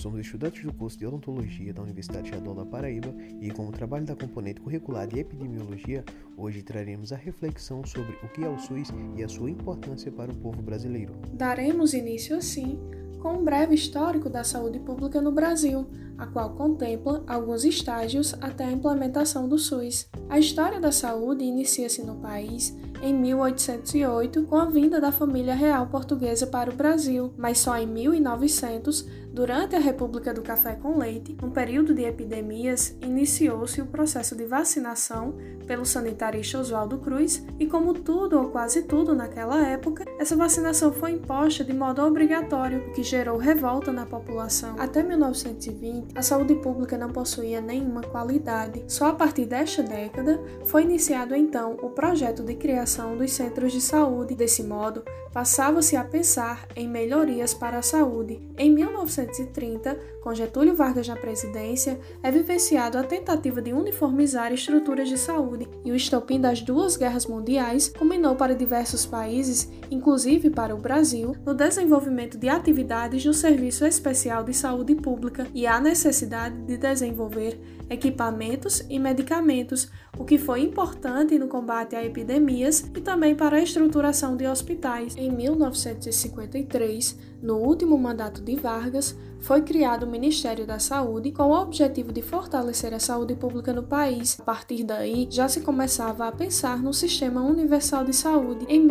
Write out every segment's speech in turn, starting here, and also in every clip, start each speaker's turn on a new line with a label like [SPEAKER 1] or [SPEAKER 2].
[SPEAKER 1] Somos estudantes do curso de Odontologia da Universidade Estadual da Paraíba e, com o trabalho da componente curricular de Epidemiologia, hoje traremos a reflexão sobre o que é o SUS e a sua importância para o povo brasileiro.
[SPEAKER 2] Daremos início, assim, com um breve histórico da saúde pública no Brasil, a qual contempla alguns estágios até a implementação do SUS. A história da saúde inicia-se no país em 1808 com a vinda da família real portuguesa para o Brasil, mas só em 1900 Durante a República do Café com Leite, num período de epidemias, iniciou-se o processo de vacinação pelo sanitarista Oswaldo Cruz, e como tudo ou quase tudo naquela época, essa vacinação foi imposta de modo obrigatório, o que gerou revolta na população. Até 1920, a saúde pública não possuía nenhuma qualidade. Só a partir desta década foi iniciado então o projeto de criação dos centros de saúde. Desse modo, passava-se a pensar em melhorias para a saúde. Em 1930, com Getúlio Vargas na presidência, é vivenciado a tentativa de uniformizar estruturas de saúde e o estopim das duas guerras mundiais culminou para diversos países, inclusive para o Brasil, no desenvolvimento de atividades do Serviço Especial de Saúde Pública e a necessidade de desenvolver equipamentos e medicamentos, o que foi importante no combate a epidemias e também para a estruturação de hospitais. Em 1953, no último mandato de Vargas, foi criado o Ministério da Saúde com o objetivo de fortalecer a saúde pública no país. A partir daí, já se começava a pensar no Sistema Universal de Saúde. Em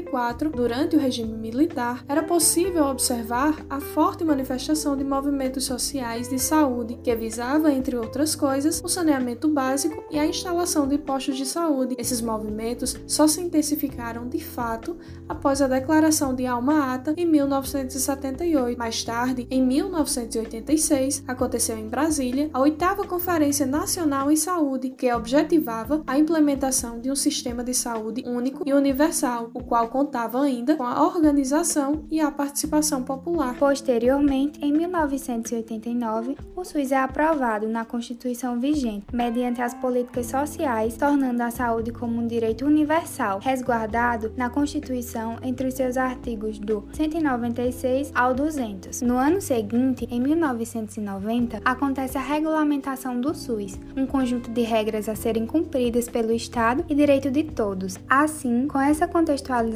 [SPEAKER 2] 1964, durante o regime militar, era possível observar a forte manifestação de movimentos sociais de saúde, que visava, entre outras coisas, o saneamento básico e a instalação de postos de saúde. Esses movimentos só se intensificaram de fato após a declaração de Alma Ata em 1978. Mais tarde, em 1986, aconteceu em Brasília a oitava Conferência Nacional em Saúde, que objetivava a implementação de um sistema de saúde único e universal, o qual contava ainda com a organização e a participação popular.
[SPEAKER 3] Posteriormente, em 1989, o SUS é aprovado na Constituição vigente, mediante as políticas sociais, tornando a saúde como um direito universal, resguardado na Constituição entre os seus artigos do 196 ao 200. No ano seguinte, em 1990, acontece a regulamentação do SUS, um conjunto de regras a serem cumpridas pelo Estado e direito de todos. Assim, com essa contextualização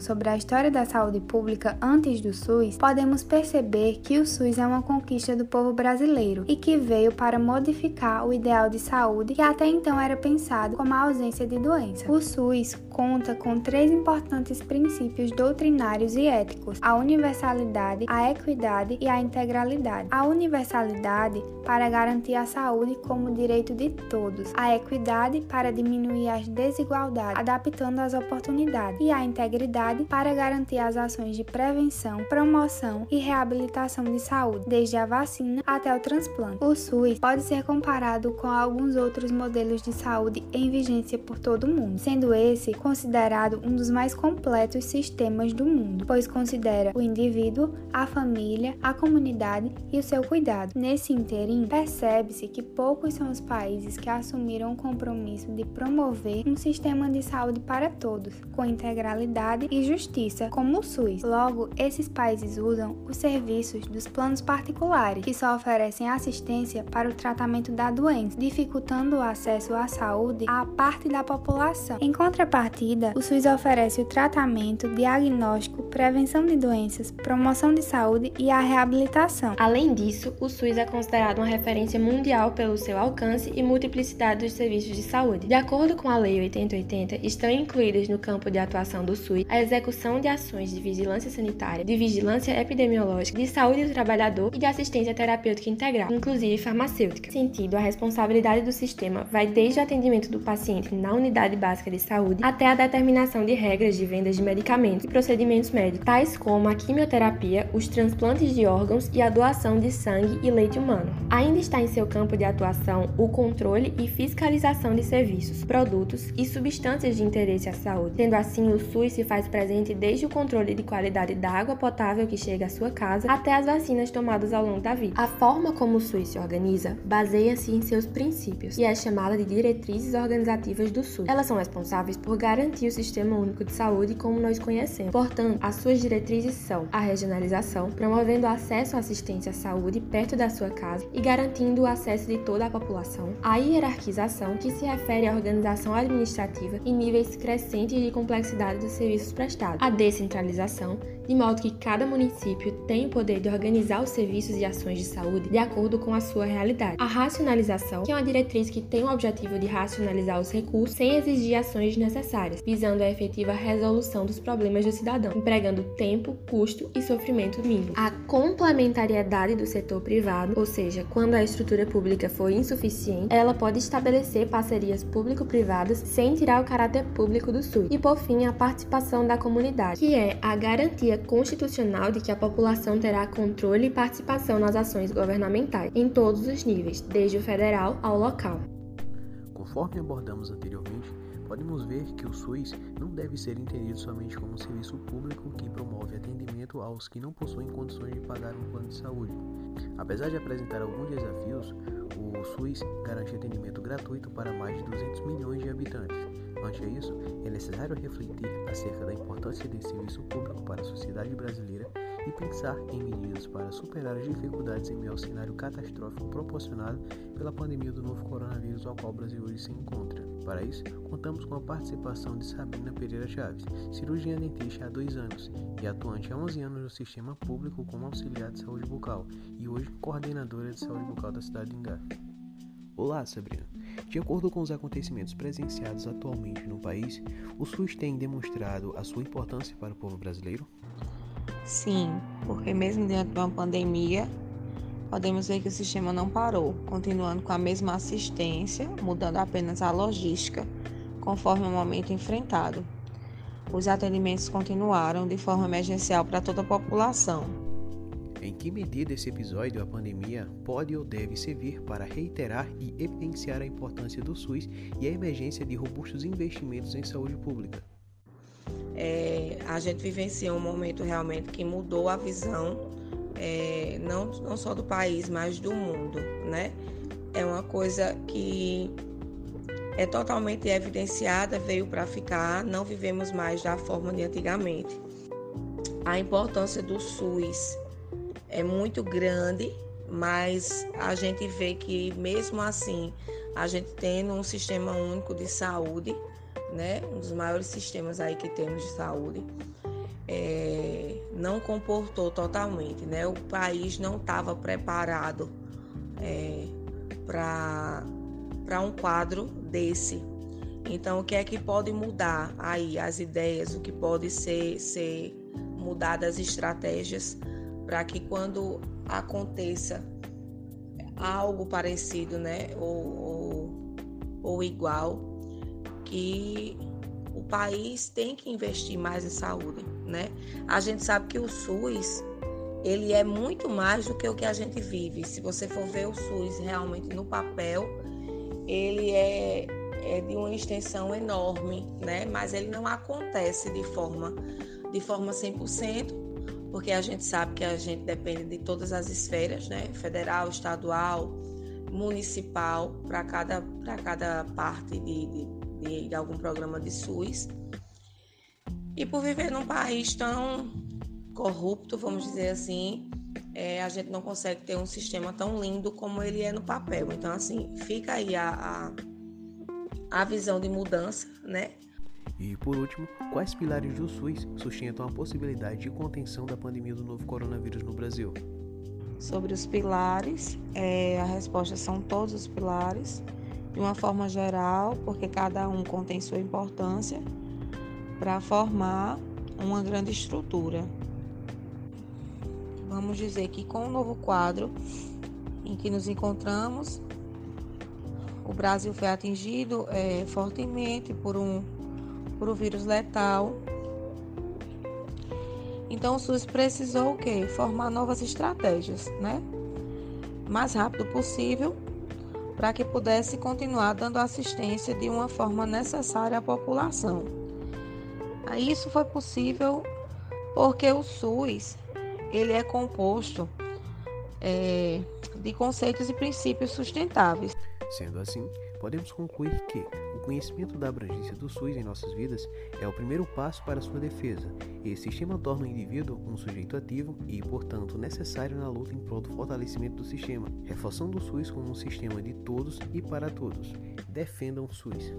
[SPEAKER 3] sobre a história da saúde pública antes do SUS, podemos perceber que o SUS é uma conquista do povo brasileiro e que veio para modificar o ideal de saúde que até então era pensado como a ausência de doença. O SUS conta com três importantes princípios doutrinários e éticos: a universalidade, a equidade e a integralidade. A universalidade para garantir a saúde como direito de todos, a equidade para diminuir as desigualdades, adaptando as oportunidades, e a integridade para garantir as ações de prevenção, promoção e reabilitação de saúde, desde a vacina até o transplante. O SUS pode ser comparado com alguns outros modelos de saúde em vigência por todo o mundo, sendo esse considerado um dos mais completos sistemas do mundo, pois considera o indivíduo, a família, a comunidade e o seu cuidado. Nesse interim, percebe-se que poucos são os países que assumiram o compromisso de promover um sistema de saúde para todos, com integralidade e justiça, como o SUS. Logo, esses países usam os serviços dos planos particulares, que só oferecem assistência para o tratamento da doença, dificultando o acesso à saúde a parte da população. Em contrapartida, o SUS oferece o tratamento, diagnóstico, prevenção de doenças, promoção de saúde e a reabilitação.
[SPEAKER 4] Além disso, o SUS é considerado uma referência mundial pelo seu alcance e multiplicidade dos serviços de saúde. De acordo com a Lei 8080, estão incluídas no campo de atuação do SUS a execução de ações de vigilância sanitária, de vigilância epidemiológica, de saúde do trabalhador e de assistência terapêutica integral, inclusive farmacêutica. Sentido, a responsabilidade do sistema vai desde o atendimento do paciente na unidade básica de saúde até a determinação de regras de vendas de medicamentos e procedimentos médicos, tais como a quimioterapia, os transplantes de órgãos e a doação de sangue e leite humano. Ainda está em seu campo de atuação o controle e fiscalização de serviços, produtos e substâncias de interesse à saúde. Sendo assim, o SUS se faz presente desde o controle de qualidade da água potável que chega à sua casa até as vacinas tomadas ao longo da vida. A forma como o SUS se organiza baseia-se em seus princípios e é chamada de diretrizes organizativas do SUS. Elas são responsáveis por garantir o Sistema Único de Saúde como nós conhecemos. Portanto, as suas diretrizes são a regionalização, promovendo acesso à assistência à saúde perto da sua casa e garantindo o acesso de toda a população, a hierarquização, que se refere à organização administrativa e níveis crescentes de complexidade dos serviços prestados, a descentralização, de modo que cada município tem o poder de organizar os serviços e ações de saúde de acordo com a sua realidade. A racionalização, que é uma diretriz que tem o objetivo de racionalizar os recursos sem exigir ações desnecessárias, visando a efetiva resolução dos problemas do cidadão, empregando tempo, custo e sofrimento mínimo. A complementariedade do setor privado, ou seja, quando a estrutura pública for insuficiente, ela pode estabelecer parcerias público-privadas sem tirar o caráter público do SUS. E por fim, a participação da comunidade, que é a garantia constitucional de que a população terá controle e participação nas ações governamentais, em todos os níveis, desde o federal ao local.
[SPEAKER 1] Conforme abordamos anteriormente, podemos ver que o SUS não deve ser entendido somente como um serviço público que promove atendimento aos que não possuem condições de pagar um plano de saúde. Apesar de apresentar alguns desafios, o SUS garante atendimento gratuito para mais de 200 milhões de habitantes. Ante isso, é necessário refletir acerca da importância desse serviço público para a sociedade brasileira e pensar em medidas para superar as dificuldades em meio ao cenário catastrófico proporcionado pela pandemia do novo coronavírus ao qual o Brasil hoje se encontra. Para isso, contamos com a participação de Sabrina Pereira Chaves, cirurgiã dentista há dois anos e atuante há 11 anos no sistema público como auxiliar de saúde bucal e hoje coordenadora de saúde bucal da cidade de Ingá. Olá, Sabrina. De acordo com os acontecimentos presenciados atualmente no país, o SUS tem demonstrado a sua importância para o povo brasileiro?
[SPEAKER 5] Sim, porque mesmo diante de uma pandemia, podemos ver que o sistema não parou, continuando com a mesma assistência, mudando apenas a logística conforme o momento enfrentado. Os atendimentos continuaram de forma emergencial para toda a população.
[SPEAKER 1] Em que medida esse episódio, a pandemia, pode ou deve servir para reiterar e evidenciar a importância do SUS e a emergência de robustos investimentos em saúde pública?
[SPEAKER 5] É, a gente vivencia um momento realmente que mudou a visão, é, não, não só do país, mas do mundo, né? É uma coisa que é totalmente evidenciada, veio para ficar, não vivemos mais da forma de antigamente. A importância do SUS é muito grande, mas a gente vê que mesmo assim, a gente tendo um sistema único de saúde, né, um dos maiores sistemas aí que temos de saúde, é, não comportou totalmente, né? O país não estava preparado é, para para um quadro desse. Então, o que é que pode mudar aí as ideias, o que pode ser ser mudadas as estratégias para que quando aconteça algo parecido, né, ou, ou, ou igual, que o país tem que investir mais em saúde, né? A gente sabe que o SUS ele é muito mais do que o que a gente vive. Se você for ver o SUS realmente no papel, ele é, é de uma extensão enorme, né? Mas ele não acontece de forma de forma 100%, porque a gente sabe que a gente depende de todas as esferas, né? Federal, estadual, municipal, para cada, cada parte de, de, de, algum programa de SUS. E por viver num país tão corrupto, vamos dizer assim, é, a gente não consegue ter um sistema tão lindo como ele é no papel. Então, assim, fica aí a, a, a visão de mudança, né?
[SPEAKER 1] E por último, quais pilares do SUS sustentam a possibilidade de contenção da pandemia do novo coronavírus no Brasil?
[SPEAKER 5] Sobre os pilares, é, a resposta são todos os pilares, de uma forma geral, porque cada um contém sua importância para formar uma grande estrutura. Vamos dizer que com o novo quadro em que nos encontramos, o Brasil foi atingido é, fortemente por um por um vírus letal. Então o SUS precisou o quê? Formar novas estratégias, né? Mais rápido possível, para que pudesse continuar dando assistência de uma forma necessária à população. Isso foi possível porque o SUS ele é composto é, de conceitos e princípios sustentáveis.
[SPEAKER 1] Sendo assim, podemos concluir que o conhecimento da abrangência do SUS em nossas vidas é o primeiro passo para sua defesa. Esse sistema torna o indivíduo um sujeito ativo e, portanto, necessário na luta em prol do fortalecimento do sistema, reforçando o SUS como um sistema de todos e para todos. Defendam o SUS.